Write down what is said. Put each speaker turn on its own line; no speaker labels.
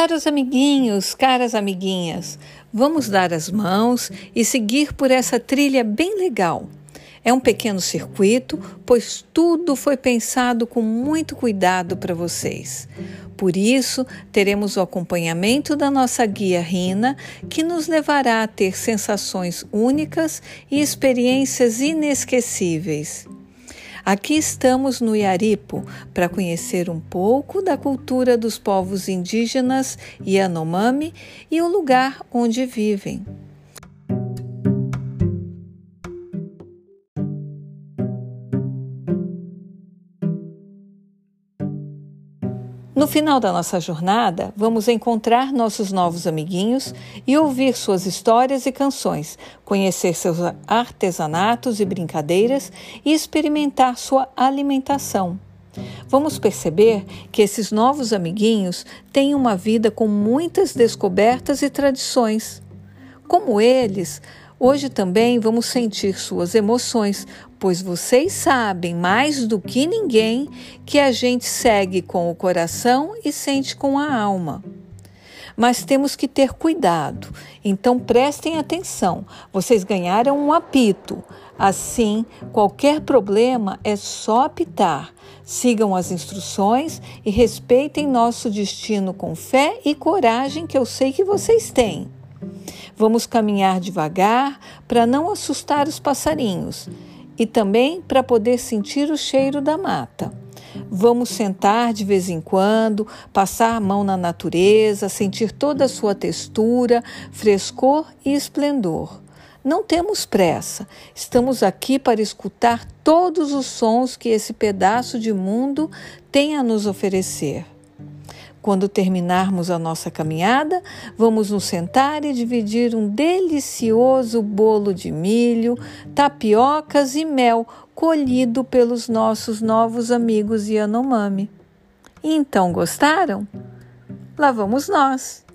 Caros amiguinhos, caras amiguinhas, vamos dar as mãos e seguir por essa trilha bem legal. É um pequeno circuito, pois tudo foi pensado com muito cuidado para vocês. Por isso, teremos o acompanhamento da nossa guia Rina, que nos levará a ter sensações únicas e experiências inesquecíveis. Aqui estamos no Iaripo para conhecer um pouco da cultura dos povos indígenas Yanomami e o lugar onde vivem. No final da nossa jornada, vamos encontrar nossos novos amiguinhos e ouvir suas histórias e canções, conhecer seus artesanatos e brincadeiras e experimentar sua alimentação. Vamos perceber que esses novos amiguinhos têm uma vida com muitas descobertas e tradições. Como eles, Hoje também vamos sentir suas emoções, pois vocês sabem mais do que ninguém que a gente segue com o coração e sente com a alma. Mas temos que ter cuidado, então prestem atenção. Vocês ganharam um apito. Assim, qualquer problema é só apitar. Sigam as instruções e respeitem nosso destino com fé e coragem que eu sei que vocês têm. Vamos caminhar devagar para não assustar os passarinhos e também para poder sentir o cheiro da mata. Vamos sentar de vez em quando, passar a mão na natureza, sentir toda a sua textura, frescor e esplendor. Não temos pressa, estamos aqui para escutar todos os sons que esse pedaço de mundo tem a nos oferecer. Quando terminarmos a nossa caminhada, vamos nos sentar e dividir um delicioso bolo de milho, tapiocas e mel colhido pelos nossos novos amigos Yanomami. Então gostaram? Lá vamos nós!